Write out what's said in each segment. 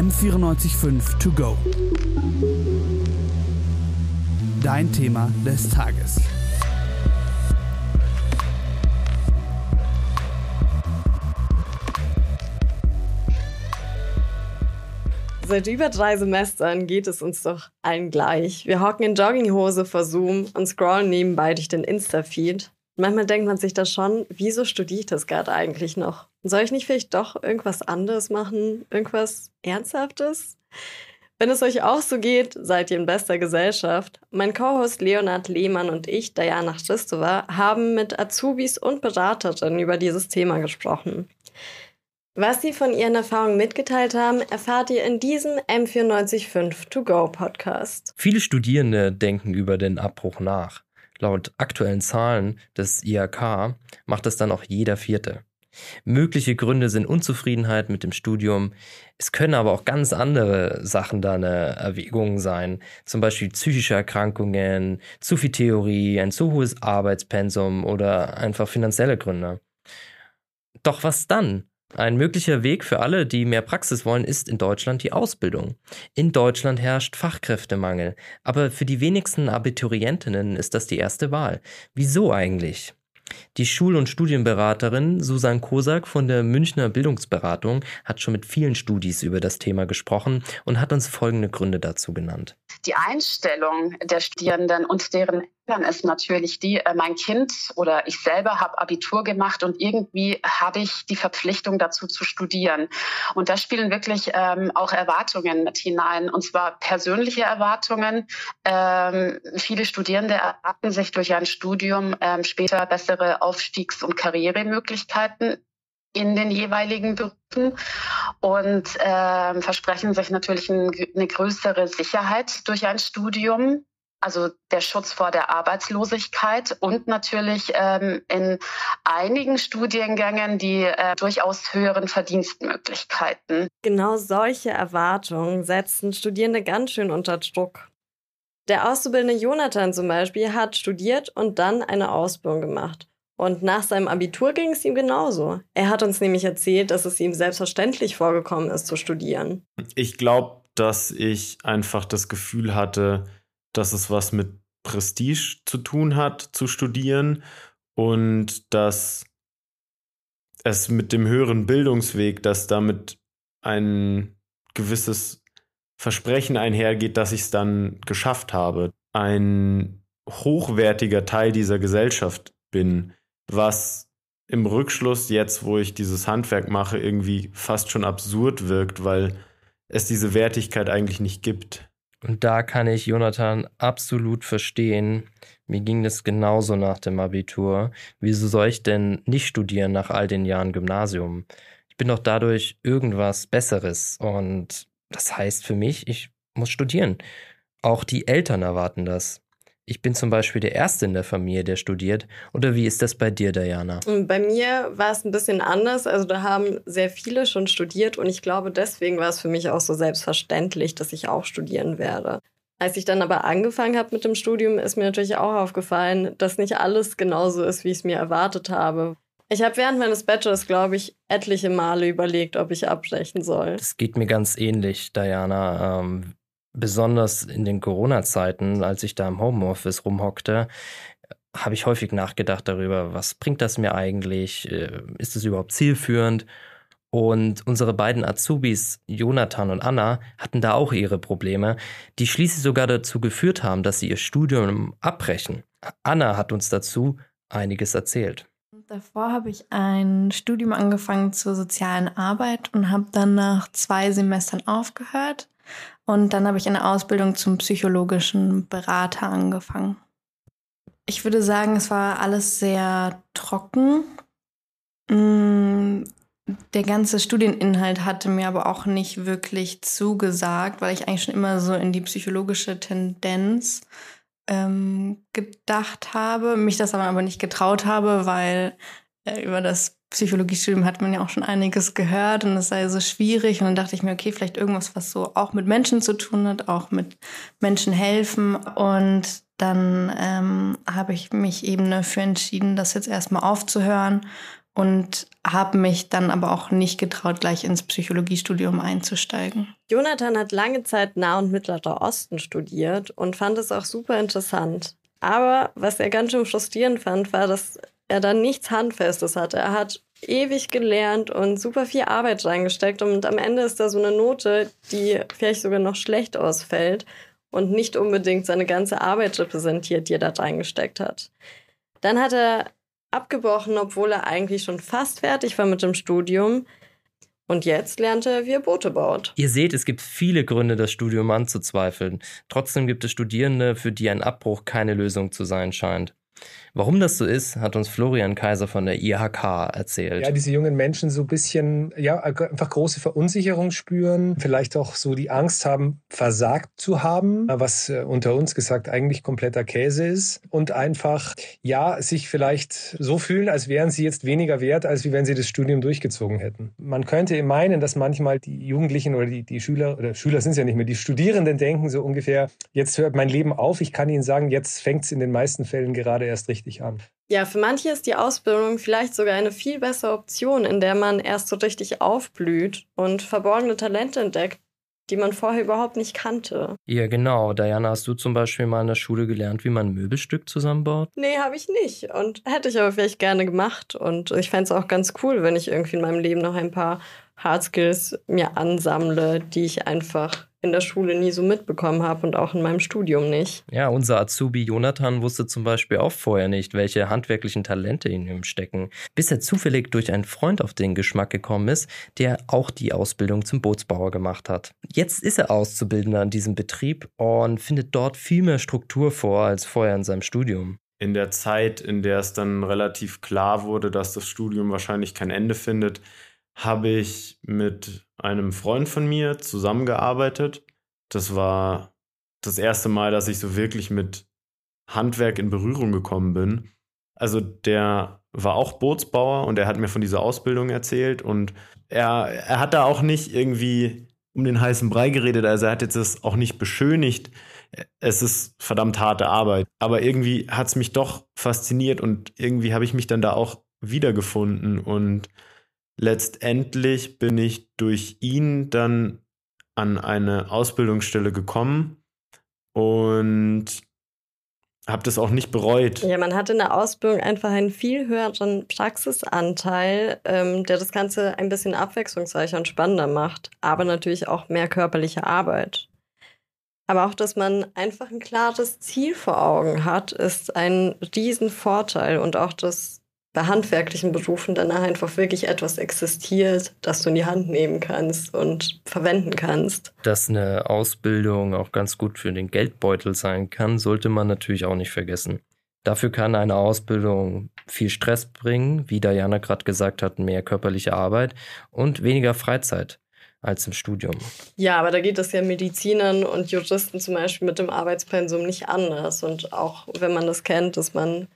M945 To Go. Dein Thema des Tages. Seit über drei Semestern geht es uns doch allen gleich. Wir hocken in Jogginghose vor Zoom und scrollen nebenbei durch den Insta-Feed. Manchmal denkt man sich da schon, wieso studiere ich das gerade eigentlich noch? Soll ich nicht vielleicht doch irgendwas anderes machen? Irgendwas Ernsthaftes? Wenn es euch auch so geht, seid ihr in bester Gesellschaft. Mein Co-Host Leonard Lehmann und ich, Diana Christova, haben mit Azubis und Beraterinnen über dieses Thema gesprochen. Was sie von ihren Erfahrungen mitgeteilt haben, erfahrt ihr in diesem M945 To Go Podcast. Viele Studierende denken über den Abbruch nach. Laut aktuellen Zahlen des IHK macht das dann auch jeder Vierte. Mögliche Gründe sind Unzufriedenheit mit dem Studium. Es können aber auch ganz andere Sachen da eine Erwägung sein. Zum Beispiel psychische Erkrankungen, zu viel Theorie, ein zu hohes Arbeitspensum oder einfach finanzielle Gründe. Doch was dann? Ein möglicher Weg für alle, die mehr Praxis wollen, ist in Deutschland die Ausbildung. In Deutschland herrscht Fachkräftemangel, aber für die wenigsten Abiturientinnen ist das die erste Wahl. Wieso eigentlich? Die Schul- und Studienberaterin Susan Kosak von der Münchner Bildungsberatung hat schon mit vielen Studis über das Thema gesprochen und hat uns folgende Gründe dazu genannt. Die Einstellung der Studierenden und deren Eltern ist natürlich die, äh, mein Kind oder ich selber habe Abitur gemacht und irgendwie habe ich die Verpflichtung dazu zu studieren. Und da spielen wirklich ähm, auch Erwartungen mit hinein, und zwar persönliche Erwartungen. Ähm, viele Studierende erwarten sich durch ein Studium ähm, später bessere Aufstiegs- und Karrieremöglichkeiten in den jeweiligen Berufen und äh, versprechen sich natürlich ein, eine größere Sicherheit durch ein Studium also der Schutz vor der Arbeitslosigkeit und natürlich ähm, in einigen Studiengängen die äh, durchaus höheren Verdienstmöglichkeiten. Genau solche Erwartungen setzen Studierende ganz schön unter Druck. Der Auszubildende Jonathan zum Beispiel hat studiert und dann eine Ausbildung gemacht. Und nach seinem Abitur ging es ihm genauso. Er hat uns nämlich erzählt, dass es ihm selbstverständlich vorgekommen ist zu studieren. Ich glaube, dass ich einfach das Gefühl hatte, dass es was mit Prestige zu tun hat, zu studieren und dass es mit dem höheren Bildungsweg, dass damit ein gewisses Versprechen einhergeht, dass ich es dann geschafft habe, ein hochwertiger Teil dieser Gesellschaft bin, was im Rückschluss jetzt, wo ich dieses Handwerk mache, irgendwie fast schon absurd wirkt, weil es diese Wertigkeit eigentlich nicht gibt. Und da kann ich Jonathan absolut verstehen. Mir ging das genauso nach dem Abitur. Wieso soll ich denn nicht studieren nach all den Jahren Gymnasium? Ich bin doch dadurch irgendwas Besseres. Und das heißt für mich, ich muss studieren. Auch die Eltern erwarten das. Ich bin zum Beispiel der Erste in der Familie, der studiert. Oder wie ist das bei dir, Diana? Bei mir war es ein bisschen anders. Also da haben sehr viele schon studiert und ich glaube, deswegen war es für mich auch so selbstverständlich, dass ich auch studieren werde. Als ich dann aber angefangen habe mit dem Studium, ist mir natürlich auch aufgefallen, dass nicht alles genauso ist, wie ich es mir erwartet habe. Ich habe während meines Bachelors, glaube ich, etliche Male überlegt, ob ich abbrechen soll. Das geht mir ganz ähnlich, Diana. Ähm, besonders in den Corona-Zeiten, als ich da im Homeoffice rumhockte, habe ich häufig nachgedacht darüber, was bringt das mir eigentlich? Äh, ist es überhaupt zielführend? Und unsere beiden Azubis, Jonathan und Anna, hatten da auch ihre Probleme, die schließlich sogar dazu geführt haben, dass sie ihr Studium abbrechen. Anna hat uns dazu einiges erzählt. Davor habe ich ein Studium angefangen zur sozialen Arbeit und habe dann nach zwei Semestern aufgehört und dann habe ich eine Ausbildung zum psychologischen Berater angefangen. Ich würde sagen, es war alles sehr trocken. Mm, der ganze Studieninhalt hatte mir aber auch nicht wirklich zugesagt, weil ich eigentlich schon immer so in die psychologische Tendenz ähm, gedacht habe, mich das aber nicht getraut habe, weil äh, über das Psychologiestudium hat man ja auch schon einiges gehört und es sei so schwierig. Und dann dachte ich mir, okay, vielleicht irgendwas, was so auch mit Menschen zu tun hat, auch mit Menschen helfen. Und dann ähm, habe ich mich eben dafür entschieden, das jetzt erstmal aufzuhören und habe mich dann aber auch nicht getraut, gleich ins Psychologiestudium einzusteigen. Jonathan hat lange Zeit Nah- und Mittlerer Osten studiert und fand es auch super interessant. Aber was er ganz schön frustrierend fand, war, dass er dann nichts Handfestes hatte. Er hat ewig gelernt und super viel Arbeit reingesteckt und am Ende ist da so eine Note, die vielleicht sogar noch schlecht ausfällt und nicht unbedingt seine ganze Arbeit repräsentiert, die er da reingesteckt hat. Dann hat er abgebrochen, obwohl er eigentlich schon fast fertig war mit dem Studium. Und jetzt lernt er, wie er Boote baut. Ihr seht, es gibt viele Gründe, das Studium anzuzweifeln. Trotzdem gibt es Studierende, für die ein Abbruch keine Lösung zu sein scheint. Warum das so ist, hat uns Florian Kaiser von der IHK erzählt. Ja, diese jungen Menschen so ein bisschen, ja, einfach große Verunsicherung spüren, vielleicht auch so die Angst haben, versagt zu haben, was äh, unter uns gesagt eigentlich kompletter Käse ist und einfach, ja, sich vielleicht so fühlen, als wären sie jetzt weniger wert, als wie wenn sie das Studium durchgezogen hätten. Man könnte meinen, dass manchmal die Jugendlichen oder die, die Schüler, oder Schüler sind es ja nicht mehr, die Studierenden denken so ungefähr, jetzt hört mein Leben auf. Ich kann Ihnen sagen, jetzt fängt es in den meisten Fällen gerade erst richtig an. Ja, für manche ist die Ausbildung vielleicht sogar eine viel bessere Option, in der man erst so richtig aufblüht und verborgene Talente entdeckt, die man vorher überhaupt nicht kannte. Ja, genau. Diana, hast du zum Beispiel mal in der Schule gelernt, wie man ein Möbelstück zusammenbaut? Nee, habe ich nicht. Und hätte ich aber vielleicht gerne gemacht. Und ich fände es auch ganz cool, wenn ich irgendwie in meinem Leben noch ein paar Hardskills mir ansammle, die ich einfach in der Schule nie so mitbekommen habe und auch in meinem Studium nicht. Ja, unser Azubi Jonathan wusste zum Beispiel auch vorher nicht, welche handwerklichen Talente in ihm stecken, bis er zufällig durch einen Freund auf den Geschmack gekommen ist, der auch die Ausbildung zum Bootsbauer gemacht hat. Jetzt ist er Auszubildender an diesem Betrieb und findet dort viel mehr Struktur vor als vorher in seinem Studium in der Zeit, in der es dann relativ klar wurde, dass das Studium wahrscheinlich kein Ende findet, habe ich mit einem Freund von mir zusammengearbeitet. Das war das erste Mal, dass ich so wirklich mit Handwerk in Berührung gekommen bin. Also der war auch Bootsbauer und er hat mir von dieser Ausbildung erzählt und er, er hat da auch nicht irgendwie um den heißen Brei geredet, also er hat jetzt das auch nicht beschönigt. Es ist verdammt harte Arbeit, aber irgendwie hat es mich doch fasziniert und irgendwie habe ich mich dann da auch wiedergefunden und letztendlich bin ich durch ihn dann an eine Ausbildungsstelle gekommen und habe das auch nicht bereut. Ja, man hat in der Ausbildung einfach einen viel höheren Praxisanteil, ähm, der das Ganze ein bisschen abwechslungsreicher und spannender macht, aber natürlich auch mehr körperliche Arbeit. Aber auch, dass man einfach ein klares Ziel vor Augen hat, ist ein Riesenvorteil und auch das bei handwerklichen Berufen danach einfach wirklich etwas existiert, das du in die Hand nehmen kannst und verwenden kannst. Dass eine Ausbildung auch ganz gut für den Geldbeutel sein kann, sollte man natürlich auch nicht vergessen. Dafür kann eine Ausbildung viel Stress bringen, wie Diana gerade gesagt hat, mehr körperliche Arbeit und weniger Freizeit als im Studium. Ja, aber da geht es ja Medizinern und Juristen zum Beispiel mit dem Arbeitspensum nicht anders. Und auch wenn man das kennt, dass man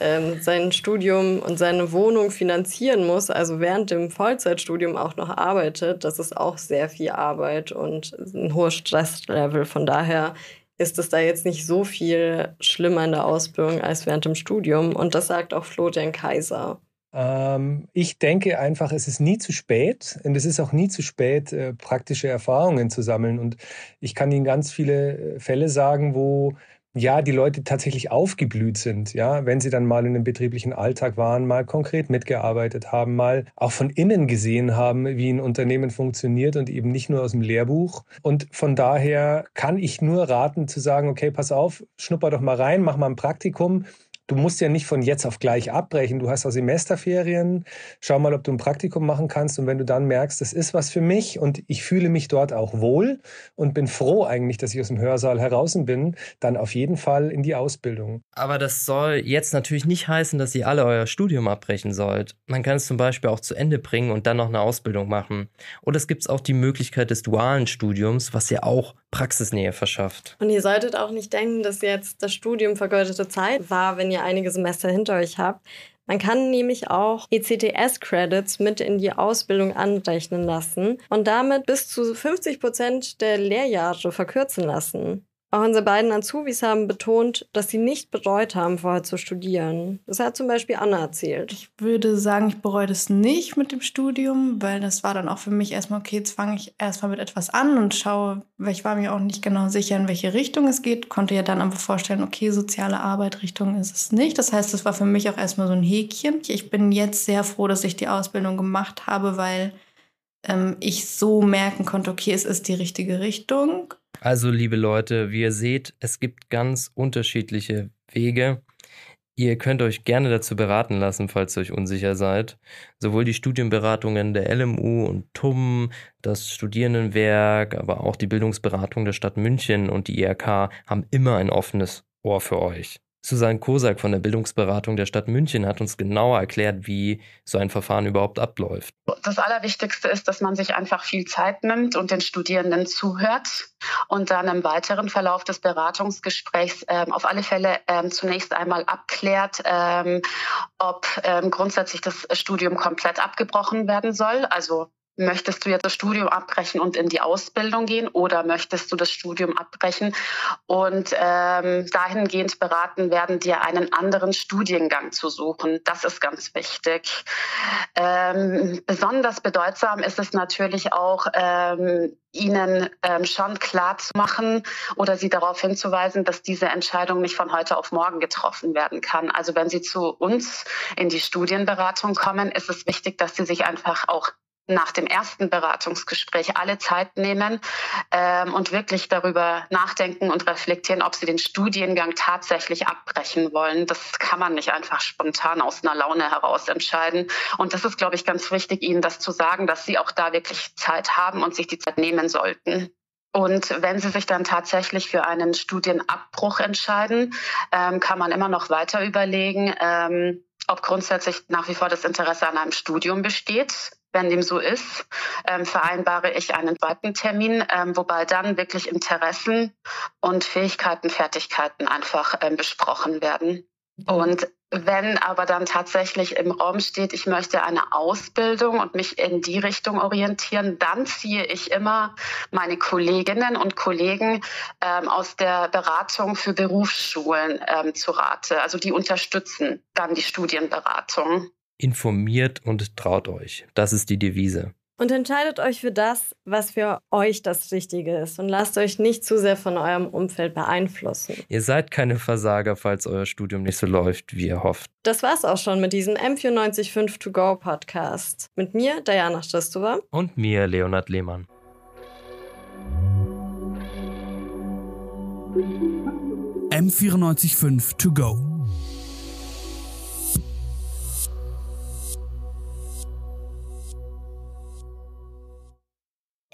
ähm, sein Studium und seine Wohnung finanzieren muss, also während dem Vollzeitstudium auch noch arbeitet, das ist auch sehr viel Arbeit und ein hohes Stresslevel. Von daher ist es da jetzt nicht so viel schlimmer in der Ausbildung als während dem Studium. Und das sagt auch Florian Kaiser. Ähm, ich denke einfach, es ist nie zu spät und es ist auch nie zu spät, äh, praktische Erfahrungen zu sammeln. Und ich kann Ihnen ganz viele äh, Fälle sagen, wo ja, die Leute tatsächlich aufgeblüht sind, ja, wenn sie dann mal in einem betrieblichen Alltag waren, mal konkret mitgearbeitet haben, mal auch von innen gesehen haben, wie ein Unternehmen funktioniert und eben nicht nur aus dem Lehrbuch. Und von daher kann ich nur raten zu sagen, okay, pass auf, schnupper doch mal rein, mach mal ein Praktikum du musst ja nicht von jetzt auf gleich abbrechen. Du hast auch Semesterferien. Schau mal, ob du ein Praktikum machen kannst. Und wenn du dann merkst, das ist was für mich und ich fühle mich dort auch wohl und bin froh eigentlich, dass ich aus dem Hörsaal heraus bin, dann auf jeden Fall in die Ausbildung. Aber das soll jetzt natürlich nicht heißen, dass ihr alle euer Studium abbrechen sollt. Man kann es zum Beispiel auch zu Ende bringen und dann noch eine Ausbildung machen. Oder es gibt auch die Möglichkeit des dualen Studiums, was ja auch Praxisnähe verschafft. Und ihr solltet auch nicht denken, dass jetzt das Studium vergeudete Zeit war, wenn ihr einige Semester hinter euch habt. Man kann nämlich auch ECTS-Credits mit in die Ausbildung anrechnen lassen und damit bis zu 50 Prozent der Lehrjahre verkürzen lassen. Auch unsere beiden Azubis haben betont, dass sie nicht bereut haben, vorher zu studieren. Das hat zum Beispiel Anna erzählt. Ich würde sagen, ich bereue das nicht mit dem Studium, weil das war dann auch für mich erstmal, okay, jetzt fange ich erstmal mit etwas an und schaue, weil ich war mir auch nicht genau sicher, in welche Richtung es geht, konnte ja dann aber vorstellen, okay, soziale Arbeit, Richtung ist es nicht. Das heißt, das war für mich auch erstmal so ein Häkchen. Ich bin jetzt sehr froh, dass ich die Ausbildung gemacht habe, weil ähm, ich so merken konnte, okay, es ist die richtige Richtung also, liebe Leute, wie ihr seht, es gibt ganz unterschiedliche Wege. Ihr könnt euch gerne dazu beraten lassen, falls ihr euch unsicher seid. Sowohl die Studienberatungen der LMU und TUM, das Studierendenwerk, aber auch die Bildungsberatung der Stadt München und die IRK haben immer ein offenes Ohr für euch. Susanne Kosak von der Bildungsberatung der Stadt München hat uns genauer erklärt, wie so ein Verfahren überhaupt abläuft. Das Allerwichtigste ist, dass man sich einfach viel Zeit nimmt und den Studierenden zuhört und dann im weiteren Verlauf des Beratungsgesprächs ähm, auf alle Fälle ähm, zunächst einmal abklärt, ähm, ob ähm, grundsätzlich das Studium komplett abgebrochen werden soll. Also möchtest du jetzt das Studium abbrechen und in die Ausbildung gehen oder möchtest du das Studium abbrechen und ähm, dahingehend beraten werden, dir einen anderen Studiengang zu suchen. Das ist ganz wichtig. Ähm, besonders bedeutsam ist es natürlich auch, ähm, ihnen ähm, schon klar zu machen oder sie darauf hinzuweisen, dass diese Entscheidung nicht von heute auf morgen getroffen werden kann. Also wenn sie zu uns in die Studienberatung kommen, ist es wichtig, dass sie sich einfach auch nach dem ersten Beratungsgespräch alle Zeit nehmen ähm, und wirklich darüber nachdenken und reflektieren, ob sie den Studiengang tatsächlich abbrechen wollen. Das kann man nicht einfach spontan aus einer Laune heraus entscheiden. Und das ist, glaube ich, ganz wichtig, Ihnen das zu sagen, dass Sie auch da wirklich Zeit haben und sich die Zeit nehmen sollten. Und wenn Sie sich dann tatsächlich für einen Studienabbruch entscheiden, ähm, kann man immer noch weiter überlegen, ähm, ob grundsätzlich nach wie vor das Interesse an einem Studium besteht wenn dem so ist, ähm, vereinbare ich einen zweiten Termin, ähm, wobei dann wirklich Interessen und Fähigkeiten, Fertigkeiten einfach ähm, besprochen werden. Und wenn aber dann tatsächlich im Raum steht, ich möchte eine Ausbildung und mich in die Richtung orientieren, dann ziehe ich immer meine Kolleginnen und Kollegen ähm, aus der Beratung für Berufsschulen ähm, zu Rate. Also die unterstützen dann die Studienberatung informiert und traut euch. Das ist die Devise. Und entscheidet euch für das, was für euch das Richtige ist und lasst euch nicht zu sehr von eurem Umfeld beeinflussen. Ihr seid keine Versager, falls euer Studium nicht so läuft, wie ihr hofft. Das war's auch schon mit diesem M945 To Go Podcast. Mit mir, Diana Stristova. Und mir, Leonard Lehmann. M945 To Go